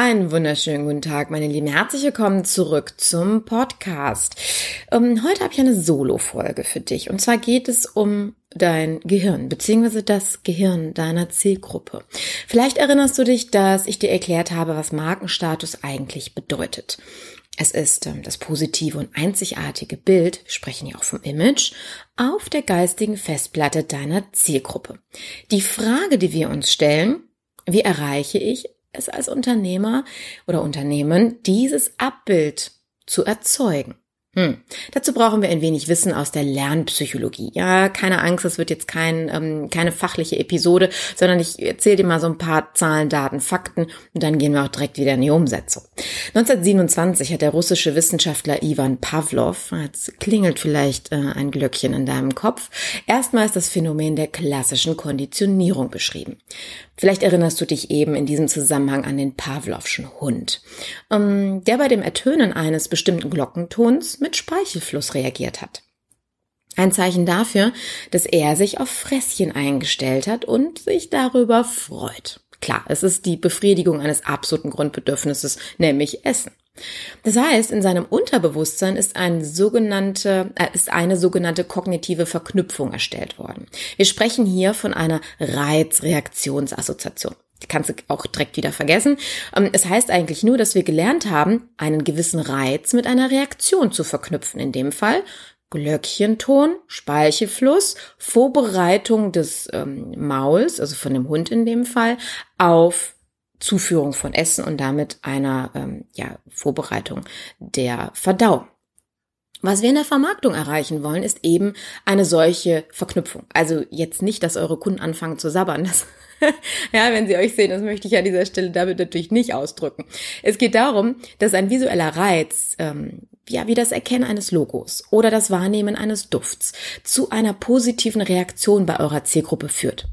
Einen wunderschönen guten Tag, meine Lieben. Herzlich willkommen zurück zum Podcast. Ähm, heute habe ich eine Solo-Folge für dich. Und zwar geht es um dein Gehirn, beziehungsweise das Gehirn deiner Zielgruppe. Vielleicht erinnerst du dich, dass ich dir erklärt habe, was Markenstatus eigentlich bedeutet. Es ist ähm, das positive und einzigartige Bild, wir sprechen ja auch vom Image, auf der geistigen Festplatte deiner Zielgruppe. Die Frage, die wir uns stellen, wie erreiche ich es als Unternehmer oder Unternehmen, dieses Abbild zu erzeugen. Hm. Dazu brauchen wir ein wenig Wissen aus der Lernpsychologie. Ja, keine Angst, es wird jetzt kein, ähm, keine fachliche Episode, sondern ich erzähle dir mal so ein paar Zahlen, Daten, Fakten und dann gehen wir auch direkt wieder in die Umsetzung. 1927 hat der russische Wissenschaftler Ivan Pavlov, jetzt klingelt vielleicht äh, ein Glöckchen in deinem Kopf, erstmals das Phänomen der klassischen Konditionierung beschrieben. Vielleicht erinnerst du dich eben in diesem Zusammenhang an den Pavlovschen Hund, ähm, der bei dem Ertönen eines bestimmten Glockentons mit Speichelfluss reagiert hat. Ein Zeichen dafür, dass er sich auf Fresschen eingestellt hat und sich darüber freut. Klar, es ist die Befriedigung eines absoluten Grundbedürfnisses, nämlich Essen. Das heißt, in seinem Unterbewusstsein ist, ein sogenannte, äh, ist eine sogenannte kognitive Verknüpfung erstellt worden. Wir sprechen hier von einer Reizreaktionsassoziation. Die kannst du auch direkt wieder vergessen. Ähm, es heißt eigentlich nur, dass wir gelernt haben, einen gewissen Reiz mit einer Reaktion zu verknüpfen. In dem Fall Glöckchenton, Speichelfluss, Vorbereitung des ähm, Mauls, also von dem Hund in dem Fall, auf Zuführung von Essen und damit einer ähm, ja, Vorbereitung der Verdauung. Was wir in der Vermarktung erreichen wollen, ist eben eine solche Verknüpfung. Also jetzt nicht, dass eure Kunden anfangen zu sabbern. Das, ja, wenn sie euch sehen, das möchte ich an dieser Stelle damit natürlich nicht ausdrücken. Es geht darum, dass ein visueller Reiz, ähm, ja, wie das Erkennen eines Logos oder das Wahrnehmen eines Dufts zu einer positiven Reaktion bei eurer Zielgruppe führt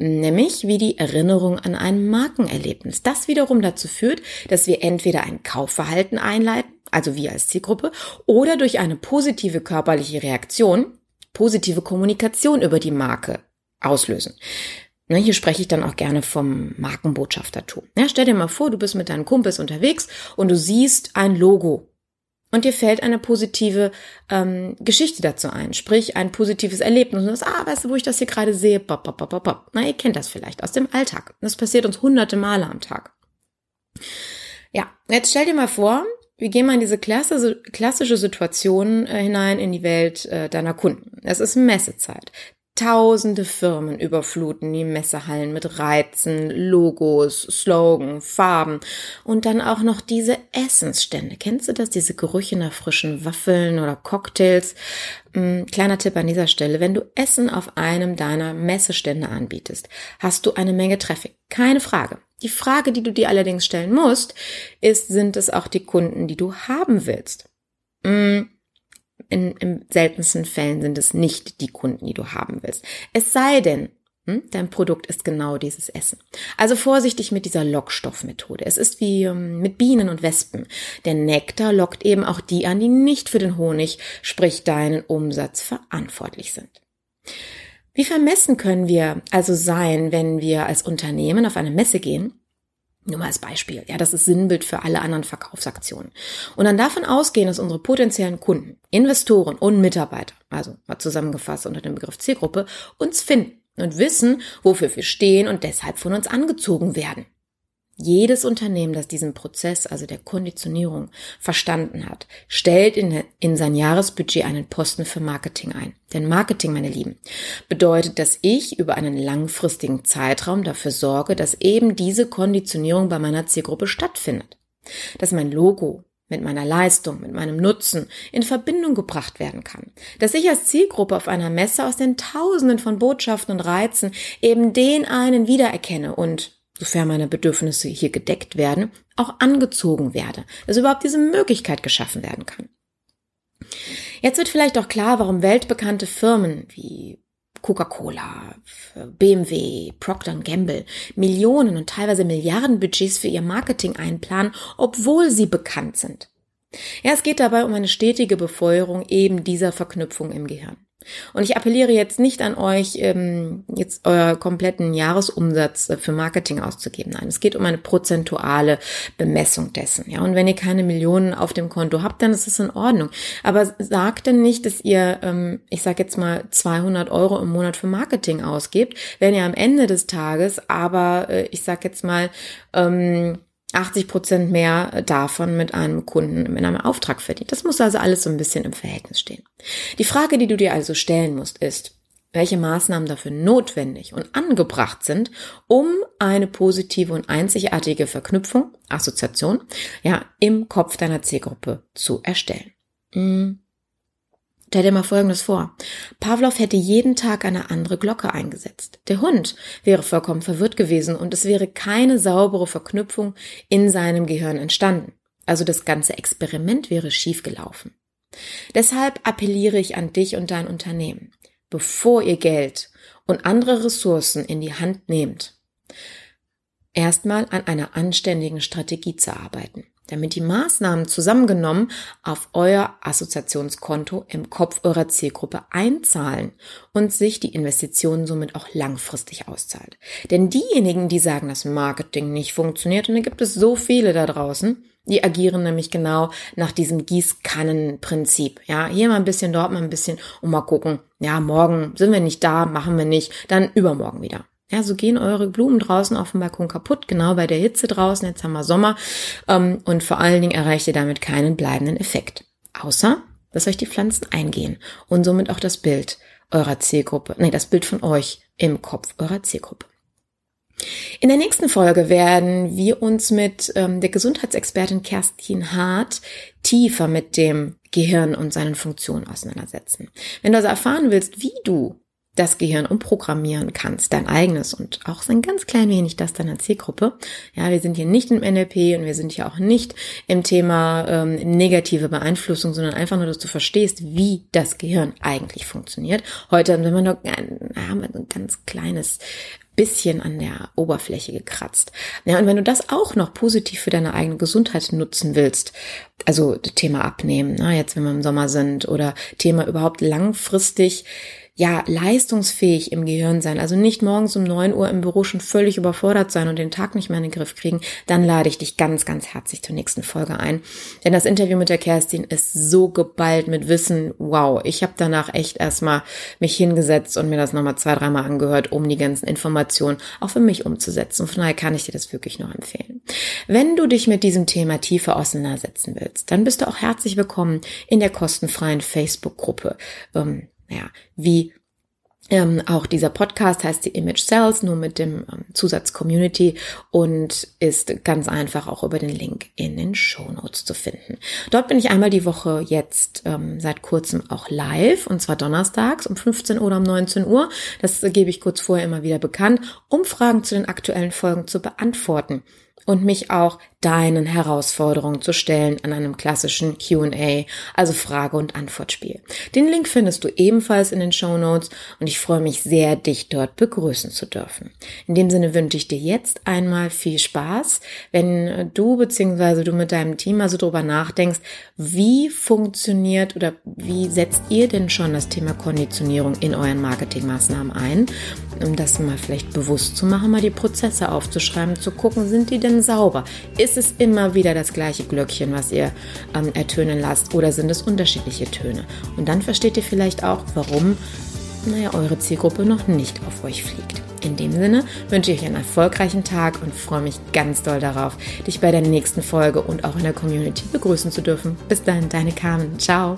nämlich wie die Erinnerung an ein Markenerlebnis. Das wiederum dazu führt, dass wir entweder ein Kaufverhalten einleiten, also wir als Zielgruppe, oder durch eine positive körperliche Reaktion, positive Kommunikation über die Marke auslösen. Ne, hier spreche ich dann auch gerne vom Markenbotschaftertum. Ja, stell dir mal vor, du bist mit deinen Kumpels unterwegs und du siehst ein Logo und dir fällt eine positive ähm, Geschichte dazu ein, sprich ein positives Erlebnis. Und du ah, weißt du, wo ich das hier gerade sehe? Bop, bop, bop, bop. Na, ihr kennt das vielleicht aus dem Alltag. Das passiert uns hunderte Male am Tag. Ja, jetzt stell dir mal vor, wir gehen mal in diese klassische Situation äh, hinein in die Welt äh, deiner Kunden. Es ist Messezeit. Tausende Firmen überfluten die Messehallen mit Reizen, Logos, Slogan, Farben und dann auch noch diese Essensstände. Kennst du das? Diese Gerüche nach frischen Waffeln oder Cocktails? Hm, kleiner Tipp an dieser Stelle. Wenn du Essen auf einem deiner Messestände anbietest, hast du eine Menge Traffic. Keine Frage. Die Frage, die du dir allerdings stellen musst, ist, sind es auch die Kunden, die du haben willst? Hm, in, in seltensten Fällen sind es nicht die Kunden, die du haben willst. Es sei denn, hm, dein Produkt ist genau dieses Essen. Also vorsichtig mit dieser Lockstoffmethode. Es ist wie ähm, mit Bienen und Wespen. Der Nektar lockt eben auch die an, die nicht für den Honig, sprich deinen Umsatz verantwortlich sind. Wie vermessen können wir also sein, wenn wir als Unternehmen auf eine Messe gehen nur mal als Beispiel. Ja, das ist Sinnbild für alle anderen Verkaufsaktionen. Und dann davon ausgehen, dass unsere potenziellen Kunden, Investoren und Mitarbeiter, also mal zusammengefasst unter dem Begriff Zielgruppe, uns finden und wissen, wofür wir stehen und deshalb von uns angezogen werden. Jedes Unternehmen, das diesen Prozess, also der Konditionierung, verstanden hat, stellt in, in sein Jahresbudget einen Posten für Marketing ein. Denn Marketing, meine Lieben, bedeutet, dass ich über einen langfristigen Zeitraum dafür sorge, dass eben diese Konditionierung bei meiner Zielgruppe stattfindet. Dass mein Logo, mit meiner Leistung, mit meinem Nutzen in Verbindung gebracht werden kann. Dass ich als Zielgruppe auf einer Messe aus den Tausenden von Botschaften und Reizen eben den einen wiedererkenne und sofern meine Bedürfnisse hier gedeckt werden, auch angezogen werde, dass überhaupt diese Möglichkeit geschaffen werden kann. Jetzt wird vielleicht auch klar, warum weltbekannte Firmen wie Coca-Cola, BMW, Procter Gamble Millionen und teilweise Milliarden Budgets für ihr Marketing einplanen, obwohl sie bekannt sind. Ja, es geht dabei um eine stetige Befeuerung eben dieser Verknüpfung im Gehirn. Und ich appelliere jetzt nicht an euch, ähm, jetzt euer kompletten Jahresumsatz äh, für Marketing auszugeben. Nein, es geht um eine prozentuale Bemessung dessen. Ja, und wenn ihr keine Millionen auf dem Konto habt, dann ist es in Ordnung. Aber sagt denn nicht, dass ihr, ähm, ich sage jetzt mal 200 Euro im Monat für Marketing ausgebt, wenn ihr am Ende des Tages aber, äh, ich sage jetzt mal ähm, 80 Prozent mehr davon mit einem Kunden in einem Auftrag verdient. Das muss also alles so ein bisschen im Verhältnis stehen. Die Frage, die du dir also stellen musst, ist, welche Maßnahmen dafür notwendig und angebracht sind, um eine positive und einzigartige Verknüpfung, Assoziation, ja, im Kopf deiner Zielgruppe zu erstellen. Hm. Stell dir mal Folgendes vor. Pavlov hätte jeden Tag eine andere Glocke eingesetzt. Der Hund wäre vollkommen verwirrt gewesen und es wäre keine saubere Verknüpfung in seinem Gehirn entstanden. Also das ganze Experiment wäre schiefgelaufen. Deshalb appelliere ich an dich und dein Unternehmen, bevor ihr Geld und andere Ressourcen in die Hand nehmt, erstmal an einer anständigen Strategie zu arbeiten damit die Maßnahmen zusammengenommen auf euer Assoziationskonto im Kopf eurer Zielgruppe einzahlen und sich die Investition somit auch langfristig auszahlt. Denn diejenigen, die sagen, dass Marketing nicht funktioniert, und da gibt es so viele da draußen, die agieren nämlich genau nach diesem Gießkannenprinzip. Ja, hier mal ein bisschen, dort mal ein bisschen und mal gucken. Ja, morgen sind wir nicht da, machen wir nicht, dann übermorgen wieder. Ja, so gehen eure Blumen draußen auf dem Balkon kaputt, genau bei der Hitze draußen. Jetzt haben wir Sommer ähm, und vor allen Dingen erreicht ihr damit keinen bleibenden Effekt. Außer, dass euch die Pflanzen eingehen und somit auch das Bild eurer Zielgruppe, nee, das Bild von euch im Kopf eurer Zielgruppe. In der nächsten Folge werden wir uns mit ähm, der Gesundheitsexpertin Kerstin Hart tiefer mit dem Gehirn und seinen Funktionen auseinandersetzen. Wenn du also erfahren willst, wie du das Gehirn umprogrammieren kannst, dein eigenes und auch so ein ganz klein wenig das deiner Zielgruppe. Ja, wir sind hier nicht im NLP und wir sind hier auch nicht im Thema ähm, negative Beeinflussung, sondern einfach nur, dass du verstehst, wie das Gehirn eigentlich funktioniert. Heute haben wir nur ein, haben wir ein ganz kleines bisschen an der Oberfläche gekratzt. Ja, und wenn du das auch noch positiv für deine eigene Gesundheit nutzen willst, also Thema Abnehmen, na, jetzt wenn wir im Sommer sind oder Thema überhaupt langfristig ja, leistungsfähig im Gehirn sein, also nicht morgens um neun Uhr im Büro schon völlig überfordert sein und den Tag nicht mehr in den Griff kriegen, dann lade ich dich ganz, ganz herzlich zur nächsten Folge ein. Denn das Interview mit der Kerstin ist so geballt mit Wissen. Wow, ich habe danach echt erstmal mich hingesetzt und mir das nochmal zwei, dreimal angehört, um die ganzen Informationen auch für mich umzusetzen. Und von daher kann ich dir das wirklich nur empfehlen. Wenn du dich mit diesem Thema tiefer auseinandersetzen willst, dann bist du auch herzlich willkommen in der kostenfreien Facebook-Gruppe. Ähm, ja, wie ähm, auch dieser Podcast heißt die Image Cells, nur mit dem ähm, Zusatz Community und ist ganz einfach auch über den Link in den Show Notes zu finden. Dort bin ich einmal die Woche jetzt ähm, seit kurzem auch live und zwar donnerstags um 15 Uhr oder um 19 Uhr. Das gebe ich kurz vorher immer wieder bekannt, um Fragen zu den aktuellen Folgen zu beantworten und mich auch deinen Herausforderungen zu stellen an einem klassischen Q&A, also Frage- und Antwortspiel. Den Link findest du ebenfalls in den Show Notes und ich freue mich sehr, dich dort begrüßen zu dürfen. In dem Sinne wünsche ich dir jetzt einmal viel Spaß, wenn du bzw. du mit deinem Team also drüber nachdenkst, wie funktioniert oder wie setzt ihr denn schon das Thema Konditionierung in euren Marketingmaßnahmen ein, um das mal vielleicht bewusst zu machen, mal die Prozesse aufzuschreiben, zu gucken, sind die denn sauber? Ist ist es immer wieder das gleiche Glöckchen, was ihr ähm, ertönen lasst oder sind es unterschiedliche Töne? Und dann versteht ihr vielleicht auch, warum naja, eure Zielgruppe noch nicht auf euch fliegt. In dem Sinne wünsche ich euch einen erfolgreichen Tag und freue mich ganz doll darauf, dich bei der nächsten Folge und auch in der Community begrüßen zu dürfen. Bis dann, deine Carmen. Ciao.